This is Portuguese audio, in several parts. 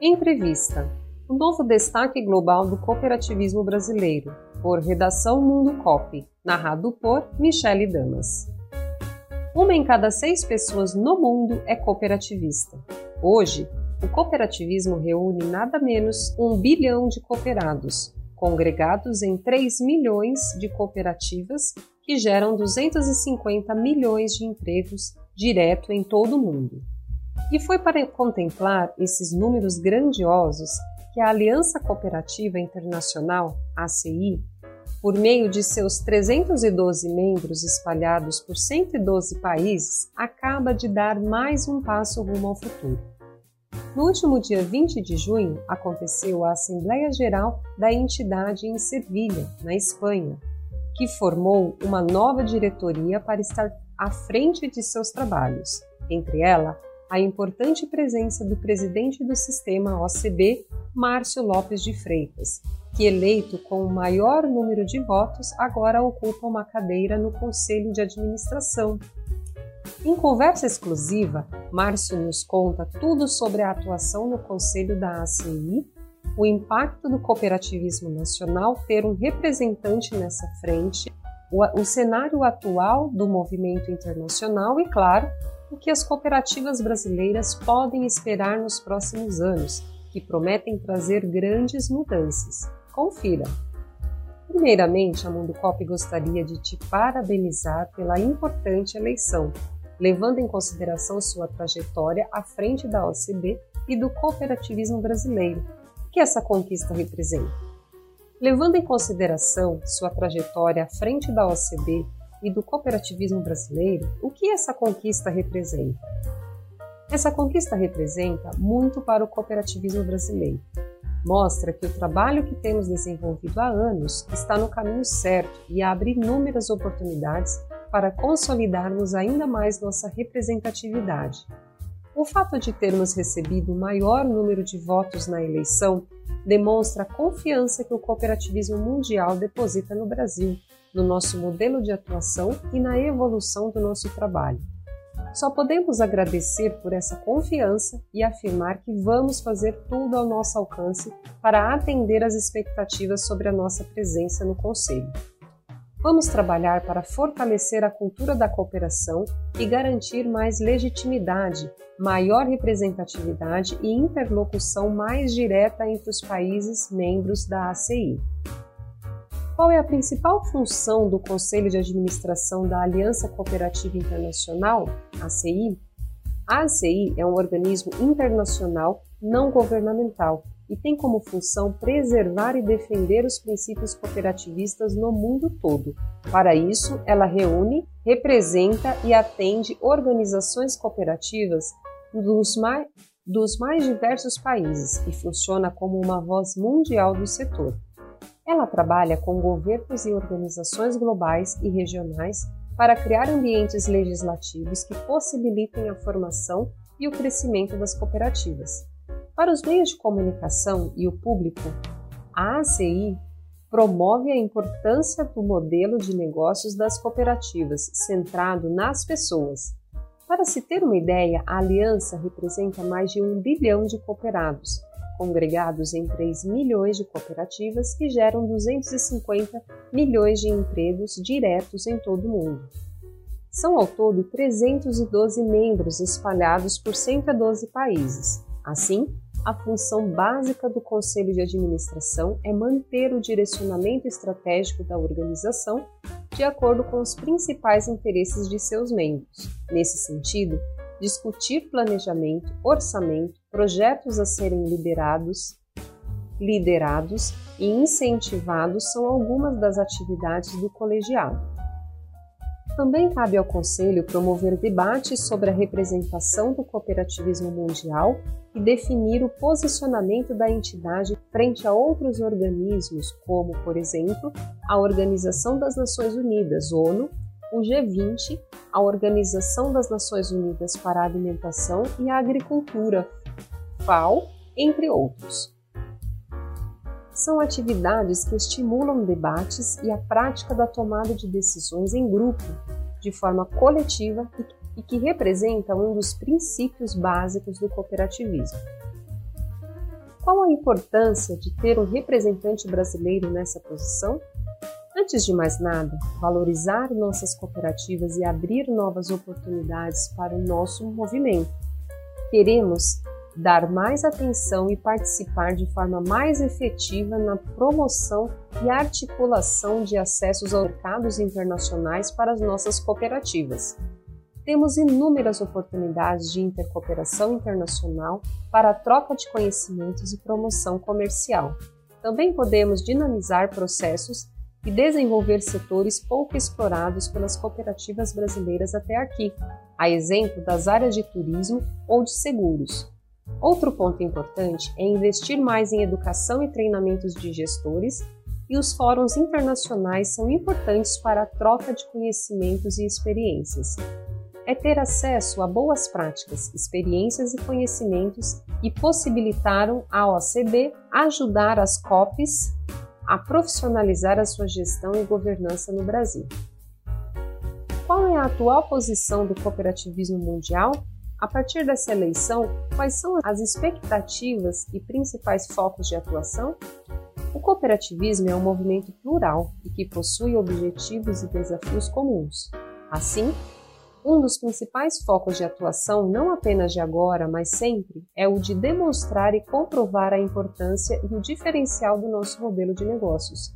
Entrevista: O novo destaque global do cooperativismo brasileiro, por Redação Mundo Cop, narrado por Michele Damas. Uma em cada seis pessoas no mundo é cooperativista. Hoje, o cooperativismo reúne nada menos um bilhão de cooperados, congregados em 3 milhões de cooperativas que geram 250 milhões de empregos direto em todo o mundo. E foi para contemplar esses números grandiosos que a Aliança Cooperativa Internacional, ACI, por meio de seus 312 membros espalhados por 112 países, acaba de dar mais um passo rumo ao futuro. No último dia 20 de junho, aconteceu a Assembleia Geral da entidade em Sevilha, na Espanha, que formou uma nova diretoria para estar à frente de seus trabalhos, entre ela a importante presença do presidente do sistema OCB, Márcio Lopes de Freitas, que eleito com o maior número de votos agora ocupa uma cadeira no Conselho de Administração. Em conversa exclusiva, Márcio nos conta tudo sobre a atuação no Conselho da ACI, o impacto do cooperativismo nacional ter um representante nessa frente, o, o cenário atual do movimento internacional e, claro, o que as cooperativas brasileiras podem esperar nos próximos anos, que prometem trazer grandes mudanças. Confira! Primeiramente, a Mundo Cop gostaria de te parabenizar pela importante eleição, levando em consideração sua trajetória à frente da OCB e do cooperativismo brasileiro. O que essa conquista representa? Levando em consideração sua trajetória à frente da OCB e do cooperativismo brasileiro, o que essa conquista representa? Essa conquista representa muito para o cooperativismo brasileiro. Mostra que o trabalho que temos desenvolvido há anos está no caminho certo e abre inúmeras oportunidades para consolidarmos ainda mais nossa representatividade. O fato de termos recebido o maior número de votos na eleição demonstra a confiança que o cooperativismo mundial deposita no Brasil no nosso modelo de atuação e na evolução do nosso trabalho. Só podemos agradecer por essa confiança e afirmar que vamos fazer tudo ao nosso alcance para atender às expectativas sobre a nossa presença no Conselho. Vamos trabalhar para fortalecer a cultura da cooperação e garantir mais legitimidade, maior representatividade e interlocução mais direta entre os países membros da ACI. Qual é a principal função do Conselho de Administração da Aliança Cooperativa Internacional, ACI? A ACI é um organismo internacional não governamental e tem como função preservar e defender os princípios cooperativistas no mundo todo. Para isso, ela reúne, representa e atende organizações cooperativas dos mais, dos mais diversos países e funciona como uma voz mundial do setor. Ela trabalha com governos e organizações globais e regionais para criar ambientes legislativos que possibilitem a formação e o crescimento das cooperativas. Para os meios de comunicação e o público, a ACI promove a importância do modelo de negócios das cooperativas, centrado nas pessoas. Para se ter uma ideia, a aliança representa mais de um bilhão de cooperados, congregados em 3 milhões de cooperativas que geram 250 milhões de empregos diretos em todo o mundo. São ao todo 312 membros espalhados por 112 países. Assim, a função básica do Conselho de Administração é manter o direcionamento estratégico da organização de acordo com os principais interesses de seus membros. Nesse sentido, discutir planejamento, orçamento, projetos a serem liberados, liderados e incentivados são algumas das atividades do colegiado. Também cabe ao Conselho promover debates sobre a representação do cooperativismo mundial e definir o posicionamento da entidade frente a outros organismos, como, por exemplo, a Organização das Nações Unidas, ONU, o G20, a Organização das Nações Unidas para a Alimentação e a Agricultura, FAO, entre outros. São atividades que estimulam debates e a prática da tomada de decisões em grupo, de forma coletiva e que representam um dos princípios básicos do cooperativismo. Qual a importância de ter um representante brasileiro nessa posição? Antes de mais nada, valorizar nossas cooperativas e abrir novas oportunidades para o nosso movimento. Queremos dar mais atenção e participar de forma mais efetiva na promoção e articulação de acessos aos mercados internacionais para as nossas cooperativas. Temos inúmeras oportunidades de intercooperação internacional para a troca de conhecimentos e promoção comercial. Também podemos dinamizar processos e desenvolver setores pouco explorados pelas cooperativas brasileiras até aqui, a exemplo das áreas de turismo ou de seguros. Outro ponto importante é investir mais em educação e treinamentos de gestores, e os fóruns internacionais são importantes para a troca de conhecimentos e experiências. É ter acesso a boas práticas, experiências e conhecimentos e possibilitaram a OCB ajudar as COPs a profissionalizar a sua gestão e governança no Brasil. Qual é a atual posição do cooperativismo mundial a partir dessa eleição, quais são as expectativas e principais focos de atuação? O cooperativismo é um movimento plural e que possui objetivos e desafios comuns. Assim, um dos principais focos de atuação, não apenas de agora, mas sempre, é o de demonstrar e comprovar a importância e o diferencial do nosso modelo de negócios.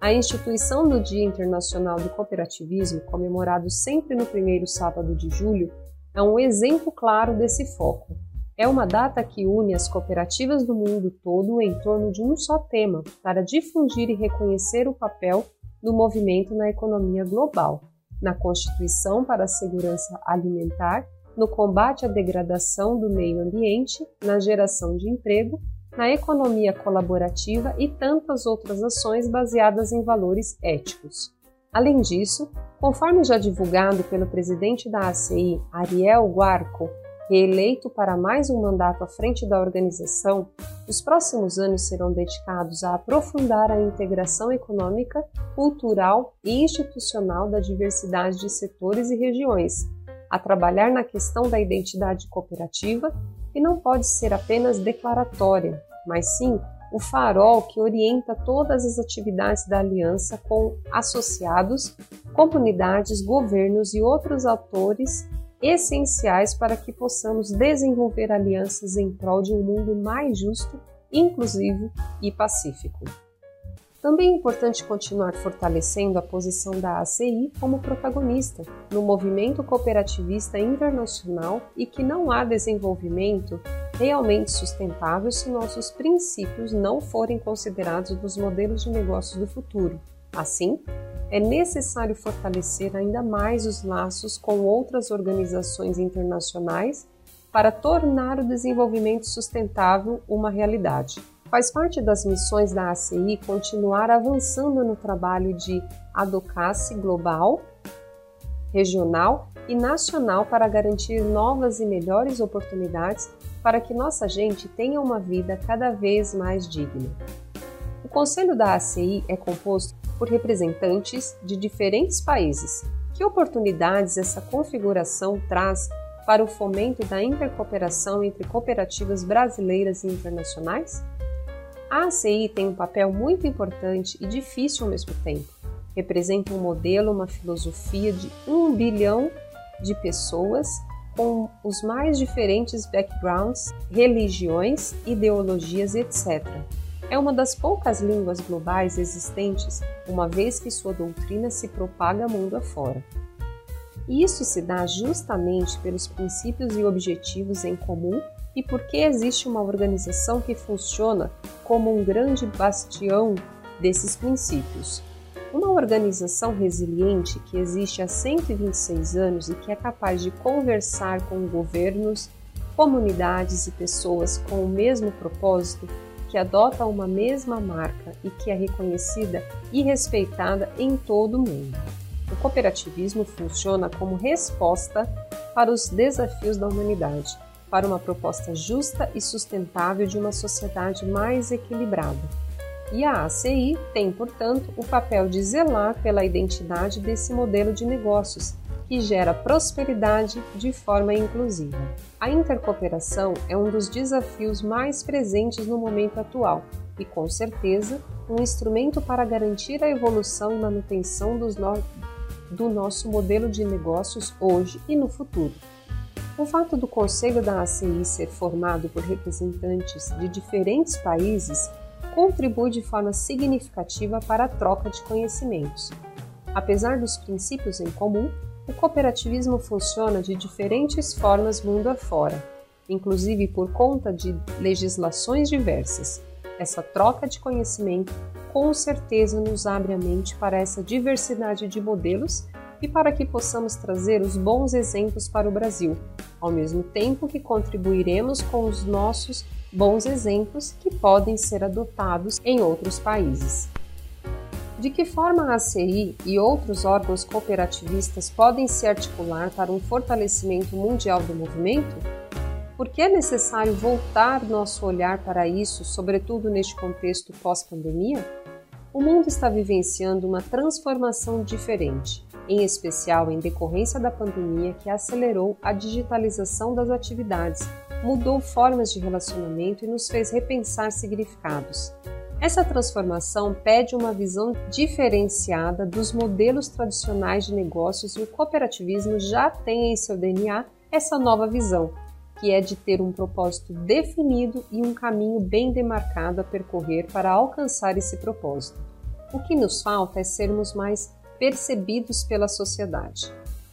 A instituição do Dia Internacional do Cooperativismo, comemorado sempre no primeiro sábado de julho, é um exemplo claro desse foco. É uma data que une as cooperativas do mundo todo em torno de um só tema, para difundir e reconhecer o papel do movimento na economia global, na constituição para a segurança alimentar, no combate à degradação do meio ambiente, na geração de emprego, na economia colaborativa e tantas outras ações baseadas em valores éticos. Além disso, conforme já divulgado pelo presidente da ACI, Ariel Guarco, reeleito para mais um mandato à frente da organização, os próximos anos serão dedicados a aprofundar a integração econômica, cultural e institucional da diversidade de setores e regiões, a trabalhar na questão da identidade cooperativa, que não pode ser apenas declaratória, mas sim o farol que orienta todas as atividades da aliança com associados, comunidades, governos e outros atores essenciais para que possamos desenvolver alianças em prol de um mundo mais justo, inclusivo e pacífico. Também é importante continuar fortalecendo a posição da ACI como protagonista no movimento cooperativista internacional e que não há desenvolvimento realmente sustentável se nossos princípios não forem considerados nos modelos de negócios do futuro. Assim, é necessário fortalecer ainda mais os laços com outras organizações internacionais para tornar o desenvolvimento sustentável uma realidade. Faz parte das missões da ACI continuar avançando no trabalho de advocacy global, regional e nacional para garantir novas e melhores oportunidades para que nossa gente tenha uma vida cada vez mais digna. O Conselho da ACI é composto por representantes de diferentes países. Que oportunidades essa configuração traz para o fomento da intercooperação entre cooperativas brasileiras e internacionais? A ACI tem um papel muito importante e difícil ao mesmo tempo. Representa um modelo, uma filosofia de um bilhão de pessoas com os mais diferentes backgrounds, religiões, ideologias, etc. É uma das poucas línguas globais existentes, uma vez que sua doutrina se propaga mundo afora. E isso se dá justamente pelos princípios e objetivos em comum e porque existe uma organização que funciona como um grande bastião desses princípios. Uma organização resiliente que existe há 126 anos e que é capaz de conversar com governos, comunidades e pessoas com o mesmo propósito, que adota uma mesma marca e que é reconhecida e respeitada em todo o mundo. O cooperativismo funciona como resposta para os desafios da humanidade para uma proposta justa e sustentável de uma sociedade mais equilibrada. E a ACI tem, portanto, o papel de zelar pela identidade desse modelo de negócios, que gera prosperidade de forma inclusiva. A intercooperação é um dos desafios mais presentes no momento atual e, com certeza, um instrumento para garantir a evolução e manutenção no... do nosso modelo de negócios hoje e no futuro. O fato do Conselho da ACI ser formado por representantes de diferentes países contribui de forma significativa para a troca de conhecimentos. Apesar dos princípios em comum, o cooperativismo funciona de diferentes formas mundo afora, inclusive por conta de legislações diversas. Essa troca de conhecimento com certeza nos abre a mente para essa diversidade de modelos e para que possamos trazer os bons exemplos para o Brasil, ao mesmo tempo que contribuiremos com os nossos bons exemplos que podem ser adotados em outros países. De que forma a ACI e outros órgãos cooperativistas podem se articular para um fortalecimento mundial do movimento? Por que é necessário voltar nosso olhar para isso, sobretudo neste contexto pós-pandemia? O mundo está vivenciando uma transformação diferente em especial em decorrência da pandemia que acelerou a digitalização das atividades, mudou formas de relacionamento e nos fez repensar significados. Essa transformação pede uma visão diferenciada dos modelos tradicionais de negócios e o cooperativismo já tem em seu DNA essa nova visão, que é de ter um propósito definido e um caminho bem demarcado a percorrer para alcançar esse propósito. O que nos falta é sermos mais percebidos pela sociedade.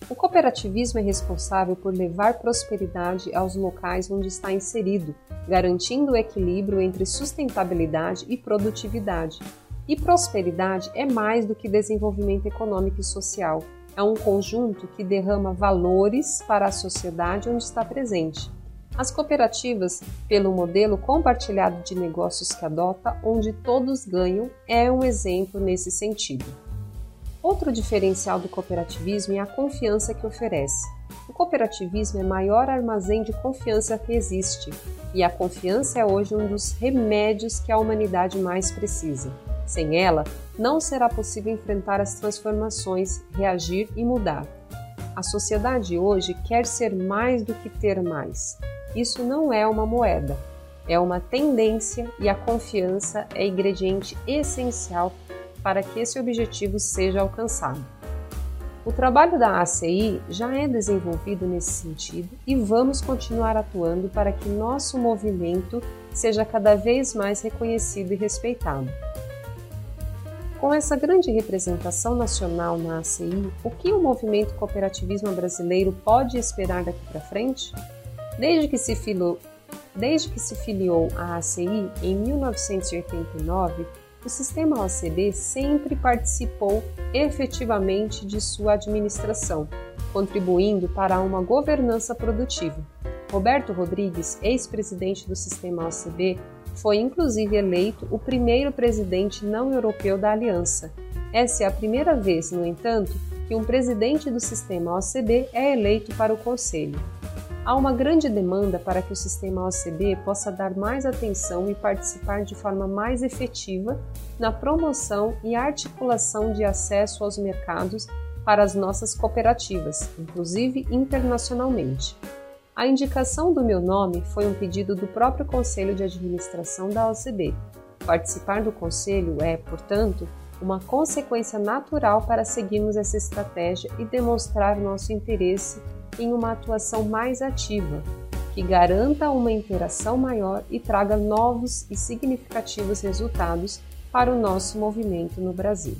O cooperativismo é responsável por levar prosperidade aos locais onde está inserido, garantindo o equilíbrio entre sustentabilidade e produtividade. E prosperidade é mais do que desenvolvimento econômico e social. É um conjunto que derrama valores para a sociedade onde está presente. As cooperativas, pelo modelo compartilhado de negócios que adota, onde todos ganham, é um exemplo nesse sentido. Outro diferencial do cooperativismo é a confiança que oferece. O cooperativismo é o maior armazém de confiança que existe, e a confiança é hoje um dos remédios que a humanidade mais precisa. Sem ela, não será possível enfrentar as transformações, reagir e mudar. A sociedade hoje quer ser mais do que ter mais. Isso não é uma moeda, é uma tendência e a confiança é ingrediente essencial para que esse objetivo seja alcançado. O trabalho da ACI já é desenvolvido nesse sentido e vamos continuar atuando para que nosso movimento seja cada vez mais reconhecido e respeitado. Com essa grande representação nacional na ACI, o que o movimento cooperativismo brasileiro pode esperar daqui para frente? Desde que se filiou, desde que se filiou à ACI em 1989, o sistema OCB sempre participou efetivamente de sua administração, contribuindo para uma governança produtiva. Roberto Rodrigues, ex-presidente do sistema OCB, foi inclusive eleito o primeiro presidente não europeu da aliança. Essa é a primeira vez, no entanto, que um presidente do sistema OCB é eleito para o conselho. Há uma grande demanda para que o sistema OCB possa dar mais atenção e participar de forma mais efetiva na promoção e articulação de acesso aos mercados para as nossas cooperativas, inclusive internacionalmente. A indicação do meu nome foi um pedido do próprio Conselho de Administração da OCB. Participar do Conselho é, portanto, uma consequência natural para seguirmos essa estratégia e demonstrar nosso interesse em uma atuação mais ativa, que garanta uma interação maior e traga novos e significativos resultados para o nosso movimento no Brasil.